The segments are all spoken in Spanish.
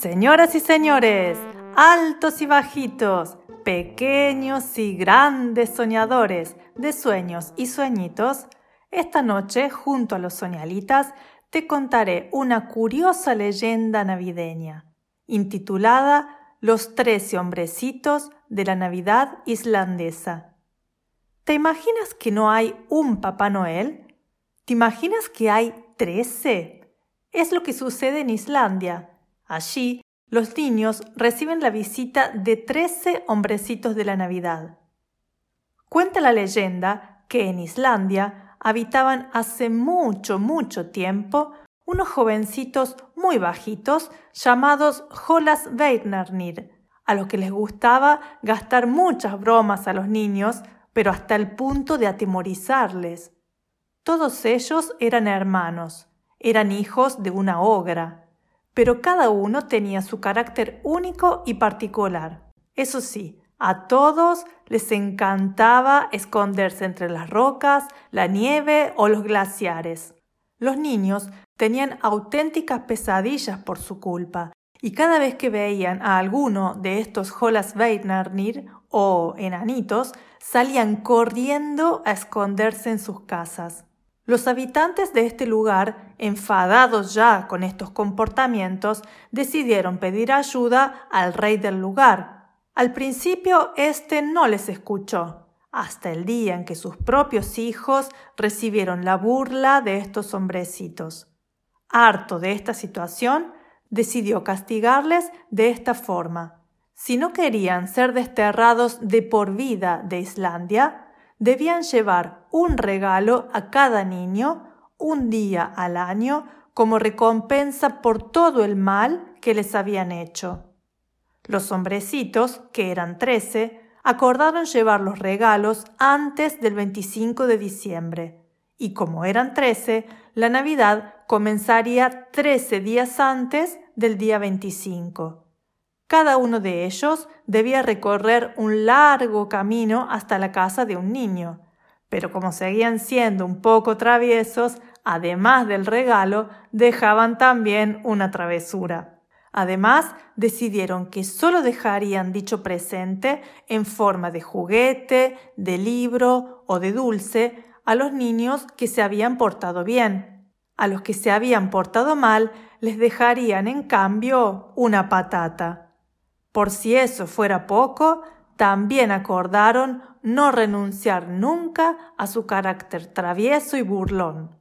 Señoras y señores, altos y bajitos, pequeños y grandes soñadores de sueños y sueñitos, esta noche, junto a los soñalitas, te contaré una curiosa leyenda navideña, intitulada Los trece hombrecitos de la Navidad islandesa. ¿Te imaginas que no hay un Papá Noel? ¿Te imaginas que hay trece? Es lo que sucede en Islandia Allí, los niños reciben la visita de trece hombrecitos de la Navidad. Cuenta la leyenda que en Islandia habitaban hace mucho, mucho tiempo unos jovencitos muy bajitos llamados Holas Veirnarnir, a los que les gustaba gastar muchas bromas a los niños, pero hasta el punto de atemorizarles. Todos ellos eran hermanos, eran hijos de una ogra pero cada uno tenía su carácter único y particular. Eso sí, a todos les encantaba esconderse entre las rocas, la nieve o los glaciares. Los niños tenían auténticas pesadillas por su culpa, y cada vez que veían a alguno de estos Holasveirnir o enanitos, salían corriendo a esconderse en sus casas. Los habitantes de este lugar, enfadados ya con estos comportamientos, decidieron pedir ayuda al rey del lugar. Al principio éste no les escuchó, hasta el día en que sus propios hijos recibieron la burla de estos hombrecitos. Harto de esta situación, decidió castigarles de esta forma. Si no querían ser desterrados de por vida de Islandia, debían llevar un regalo a cada niño un día al año como recompensa por todo el mal que les habían hecho. Los hombrecitos, que eran trece, acordaron llevar los regalos antes del 25 de diciembre, y como eran trece, la Navidad comenzaría trece días antes del día 25. Cada uno de ellos debía recorrer un largo camino hasta la casa de un niño, pero como seguían siendo un poco traviesos, además del regalo, dejaban también una travesura. Además, decidieron que solo dejarían dicho presente en forma de juguete, de libro o de dulce a los niños que se habían portado bien. A los que se habían portado mal les dejarían en cambio una patata. Por si eso fuera poco, también acordaron no renunciar nunca a su carácter travieso y burlón.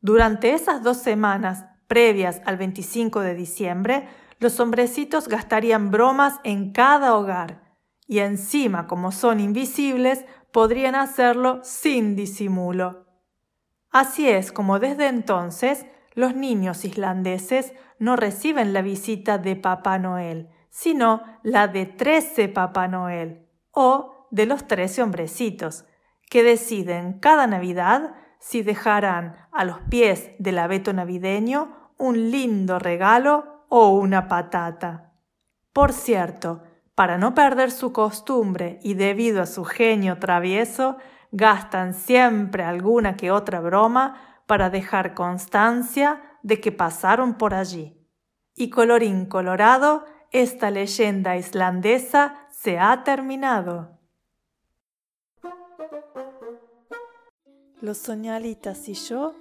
Durante esas dos semanas previas al 25 de diciembre, los hombrecitos gastarían bromas en cada hogar y encima, como son invisibles, podrían hacerlo sin disimulo. Así es como desde entonces los niños islandeses no reciben la visita de Papá Noel, sino la de trece Papá Noel o de los trece hombrecitos, que deciden cada Navidad si dejarán a los pies del abeto navideño un lindo regalo o una patata. Por cierto, para no perder su costumbre y debido a su genio travieso, gastan siempre alguna que otra broma para dejar constancia de que pasaron por allí. Y colorín colorado, esta leyenda islandesa se ha terminado. Los soñalitas y yo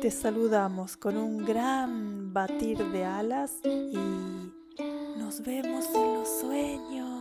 te saludamos con un gran batir de alas y nos vemos en los sueños.